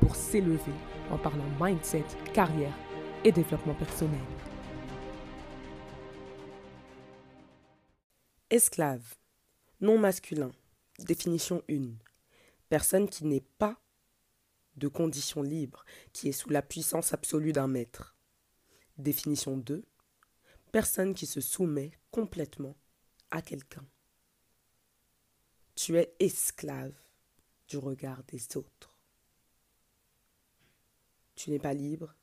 pour s'élever en parlant mindset, carrière et développement personnel. Esclave. Non masculin. Définition 1. Personne qui n'est pas de condition libre, qui est sous la puissance absolue d'un maître. Définition 2. Personne qui se soumet complètement à quelqu'un. Tu es esclave du regard des autres. Tu n'es pas libre,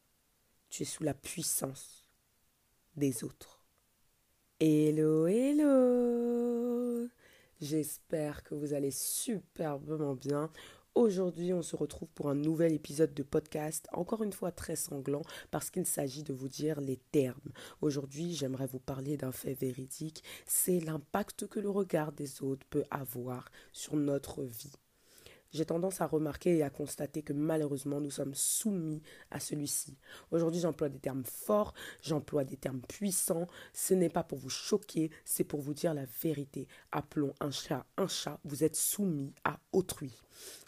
tu es sous la puissance des autres. Hello, hello J'espère que vous allez superbement bien. Aujourd'hui, on se retrouve pour un nouvel épisode de podcast, encore une fois très sanglant, parce qu'il s'agit de vous dire les termes. Aujourd'hui, j'aimerais vous parler d'un fait véridique, c'est l'impact que le regard des autres peut avoir sur notre vie j'ai tendance à remarquer et à constater que malheureusement nous sommes soumis à celui-ci. Aujourd'hui j'emploie des termes forts, j'emploie des termes puissants, ce n'est pas pour vous choquer, c'est pour vous dire la vérité. Appelons un chat un chat, vous êtes soumis à autrui.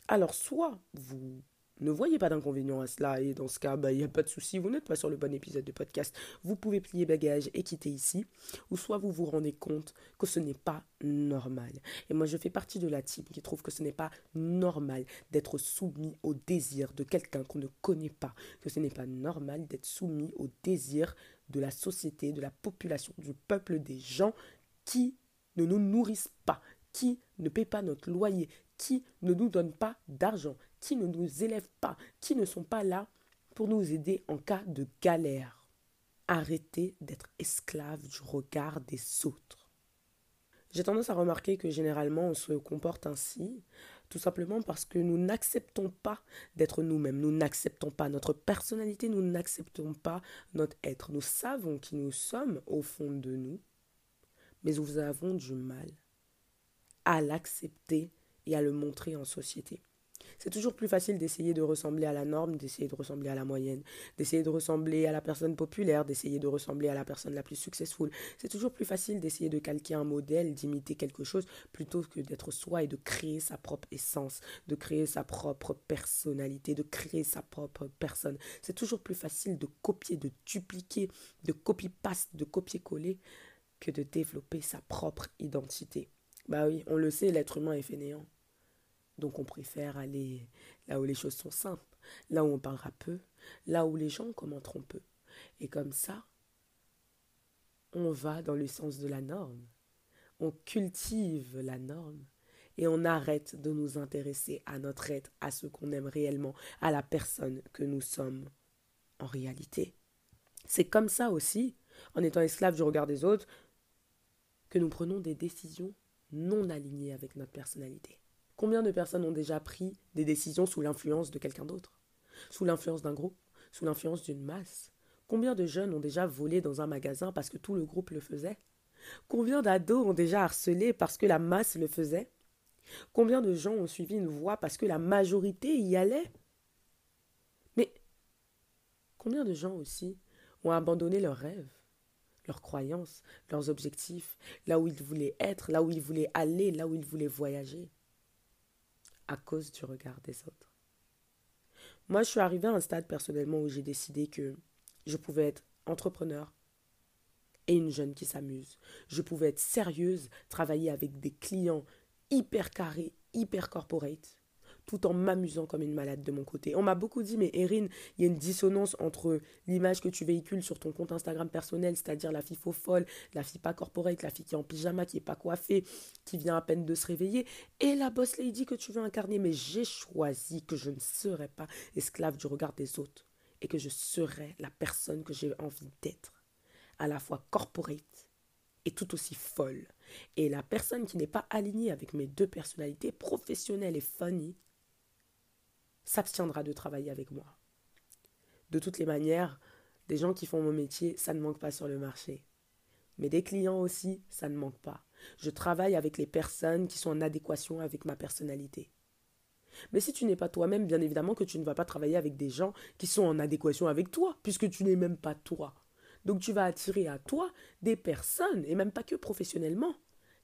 Alors soit vous ne voyez pas d'inconvénient à cela et dans ce cas, bah, il n'y a pas de souci, vous n'êtes pas sur le bon épisode de podcast, vous pouvez plier bagage et quitter ici, ou soit vous vous rendez compte que ce n'est pas normal. Et moi, je fais partie de la team qui trouve que ce n'est pas normal d'être soumis au désir de quelqu'un qu'on ne connaît pas, que ce n'est pas normal d'être soumis au désir de la société, de la population, du peuple, des gens qui ne nous nourrissent pas, qui ne paient pas notre loyer, qui ne nous donnent pas d'argent, qui ne nous élèvent pas, qui ne sont pas là pour nous aider en cas de galère. Arrêtez d'être esclave du regard des autres. J'ai tendance à remarquer que généralement on se comporte ainsi, tout simplement parce que nous n'acceptons pas d'être nous-mêmes, nous n'acceptons pas notre personnalité, nous n'acceptons pas notre être. Nous savons qui nous sommes au fond de nous, mais nous avons du mal à l'accepter et à le montrer en société. C'est toujours plus facile d'essayer de ressembler à la norme, d'essayer de ressembler à la moyenne, d'essayer de ressembler à la personne populaire, d'essayer de ressembler à la personne la plus successful. C'est toujours plus facile d'essayer de calquer un modèle, d'imiter quelque chose, plutôt que d'être soi et de créer sa propre essence, de créer sa propre personnalité, de créer sa propre personne. C'est toujours plus facile de copier, de dupliquer, de copy-paste, de copier-coller, que de développer sa propre identité. Bah oui, on le sait, l'être humain est fainéant. Donc on préfère aller là où les choses sont simples, là où on parlera peu, là où les gens commenteront peu. Et comme ça, on va dans le sens de la norme. On cultive la norme et on arrête de nous intéresser à notre être, à ce qu'on aime réellement, à la personne que nous sommes en réalité. C'est comme ça aussi, en étant esclave du regard des autres, que nous prenons des décisions non alignées avec notre personnalité. Combien de personnes ont déjà pris des décisions sous l'influence de quelqu'un d'autre? Sous l'influence d'un groupe? Sous l'influence d'une masse? Combien de jeunes ont déjà volé dans un magasin parce que tout le groupe le faisait? Combien d'ados ont déjà harcelé parce que la masse le faisait? Combien de gens ont suivi une voie parce que la majorité y allait? Mais combien de gens aussi ont abandonné leurs rêves, leurs croyances, leurs objectifs, là où ils voulaient être, là où ils voulaient aller, là où ils voulaient voyager? À cause du regard des autres. Moi, je suis arrivée à un stade personnellement où j'ai décidé que je pouvais être entrepreneur et une jeune qui s'amuse. Je pouvais être sérieuse, travailler avec des clients hyper carrés, hyper corporate, tout en m'amusant comme une malade de mon côté. On m'a beaucoup dit, mais Erin, il y a une dissonance entre l'image que tu véhicules sur ton compte Instagram personnel, c'est-à-dire la fille faux folle, la fille pas corporate, la fille qui est en pyjama, qui est pas coiffée, qui vient à peine de se réveiller, et la boss lady que tu veux incarner. Mais j'ai choisi que je ne serais pas esclave du regard des autres et que je serais la personne que j'ai envie d'être, à la fois corporate et tout aussi folle. Et la personne qui n'est pas alignée avec mes deux personnalités, professionnelle et funny, s'abstiendra de travailler avec moi. De toutes les manières, des gens qui font mon métier, ça ne manque pas sur le marché. Mais des clients aussi, ça ne manque pas. Je travaille avec les personnes qui sont en adéquation avec ma personnalité. Mais si tu n'es pas toi-même, bien évidemment que tu ne vas pas travailler avec des gens qui sont en adéquation avec toi, puisque tu n'es même pas toi. Donc tu vas attirer à toi des personnes, et même pas que professionnellement,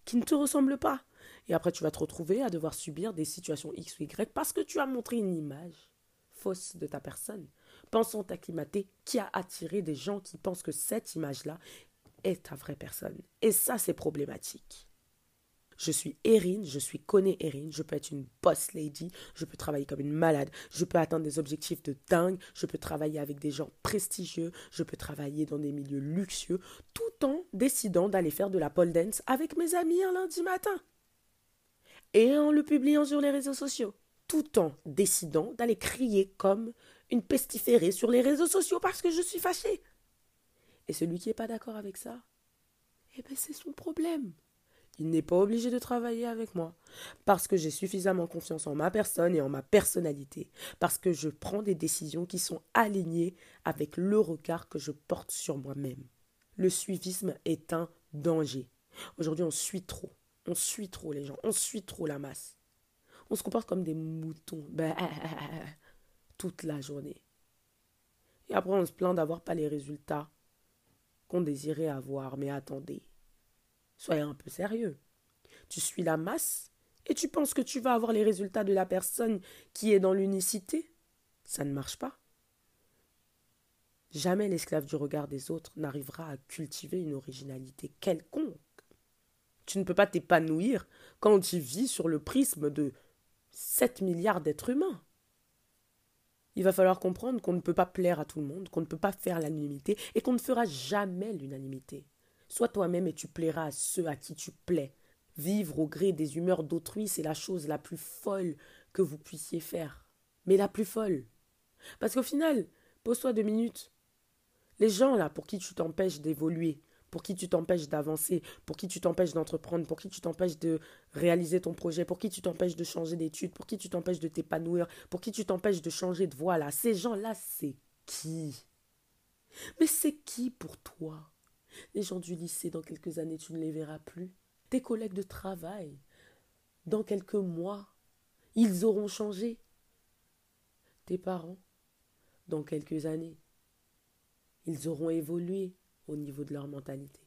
qui ne te ressemblent pas. Et après tu vas te retrouver à devoir subir des situations X ou Y parce que tu as montré une image fausse de ta personne, pensant t'acclimater, qui a attiré des gens qui pensent que cette image-là est ta vraie personne. Et ça, c'est problématique. Je suis Erin, je suis Conné Erin, je peux être une boss lady, je peux travailler comme une malade, je peux atteindre des objectifs de dingue, je peux travailler avec des gens prestigieux, je peux travailler dans des milieux luxueux, tout en décidant d'aller faire de la pole dance avec mes amis un lundi matin. Et en le publiant sur les réseaux sociaux, tout en décidant d'aller crier comme une pestiférée sur les réseaux sociaux parce que je suis fâchée. Et celui qui n'est pas d'accord avec ça, eh bien c'est son problème. Il n'est pas obligé de travailler avec moi, parce que j'ai suffisamment confiance en ma personne et en ma personnalité, parce que je prends des décisions qui sont alignées avec le regard que je porte sur moi-même. Le suivisme est un danger. Aujourd'hui, on suit trop. On suit trop les gens. On suit trop la masse. On se comporte comme des moutons. Ben, toute la journée. Et après, on se plaint d'avoir pas les résultats qu'on désirait avoir. Mais attendez. Soyez un peu sérieux. Tu suis la masse et tu penses que tu vas avoir les résultats de la personne qui est dans l'unicité? Ça ne marche pas. Jamais l'esclave du regard des autres n'arrivera à cultiver une originalité quelconque. Tu ne peux pas t'épanouir quand tu vis sur le prisme de 7 milliards d'êtres humains. Il va falloir comprendre qu'on ne peut pas plaire à tout le monde, qu'on ne peut pas faire l'unanimité et qu'on ne fera jamais l'unanimité. Sois toi-même et tu plairas à ceux à qui tu plais. Vivre au gré des humeurs d'autrui, c'est la chose la plus folle que vous puissiez faire. Mais la plus folle. Parce qu'au final, pose-toi deux minutes. Les gens là pour qui tu t'empêches d'évoluer, pour qui tu t'empêches d'avancer, pour qui tu t'empêches d'entreprendre, pour qui tu t'empêches de réaliser ton projet, pour qui tu t'empêches de changer d'études, pour qui tu t'empêches de t'épanouir, pour qui tu t'empêches de changer de voie là, ces gens-là, c'est qui? Mais c'est qui pour toi? Les gens du lycée, dans quelques années, tu ne les verras plus. Tes collègues de travail, dans quelques mois, ils auront changé. Tes parents, dans quelques années, ils auront évolué au niveau de leur mentalité.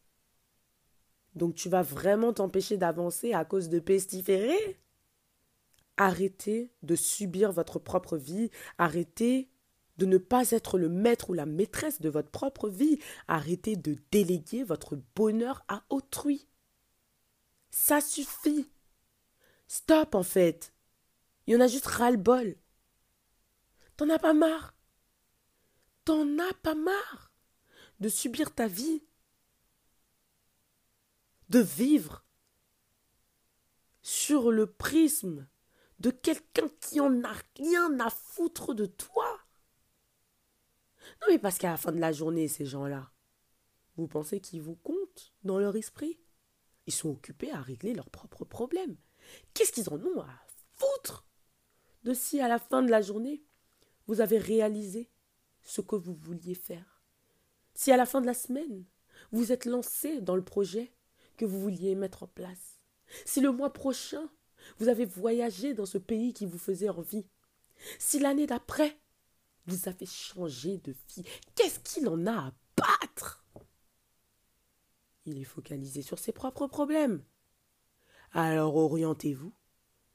Donc tu vas vraiment t'empêcher d'avancer à cause de pestiférés? Arrêtez de subir votre propre vie, arrêtez de ne pas être le maître ou la maîtresse de votre propre vie. Arrêtez de déléguer votre bonheur à autrui. Ça suffit. Stop en fait. Il y en a juste ras-le-bol. T'en as pas marre. T'en as pas marre de subir ta vie. De vivre sur le prisme de quelqu'un qui en a rien à foutre de toi. Non, mais parce qu'à la fin de la journée, ces gens-là, vous pensez qu'ils vous comptent dans leur esprit? Ils sont occupés à régler leurs propres problèmes. Qu'est-ce qu'ils en ont à foutre de si à la fin de la journée, vous avez réalisé ce que vous vouliez faire? Si à la fin de la semaine, vous êtes lancé dans le projet que vous vouliez mettre en place Si le mois prochain, vous avez voyagé dans ce pays qui vous faisait envie Si l'année d'après, vous avez changé de vie. Qu'est-ce qu'il en a à battre? Il est focalisé sur ses propres problèmes. Alors orientez-vous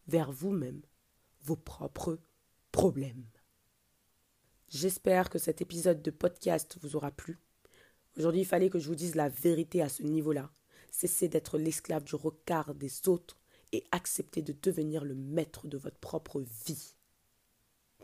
vers vous-même, vos propres problèmes. J'espère que cet épisode de podcast vous aura plu. Aujourd'hui, il fallait que je vous dise la vérité à ce niveau-là. Cessez d'être l'esclave du regard des autres et acceptez de devenir le maître de votre propre vie.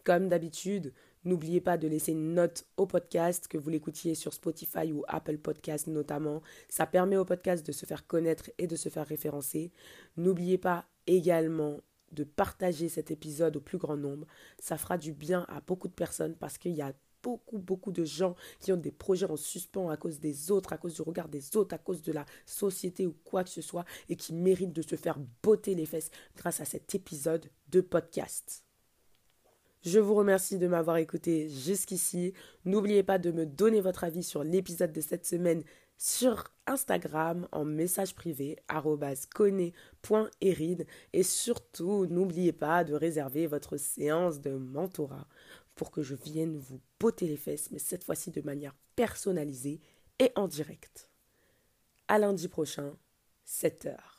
Comme d'habitude, N'oubliez pas de laisser une note au podcast, que vous l'écoutiez sur Spotify ou Apple Podcast notamment. Ça permet au podcast de se faire connaître et de se faire référencer. N'oubliez pas également de partager cet épisode au plus grand nombre. Ça fera du bien à beaucoup de personnes parce qu'il y a beaucoup, beaucoup de gens qui ont des projets en suspens à cause des autres, à cause du regard des autres, à cause de la société ou quoi que ce soit, et qui méritent de se faire botter les fesses grâce à cet épisode de podcast. Je vous remercie de m'avoir écouté jusqu'ici. N'oubliez pas de me donner votre avis sur l'épisode de cette semaine sur Instagram en message privé @cone.erid et surtout n'oubliez pas de réserver votre séance de mentorat pour que je vienne vous botter les fesses mais cette fois-ci de manière personnalisée et en direct. À lundi prochain, 7 heures.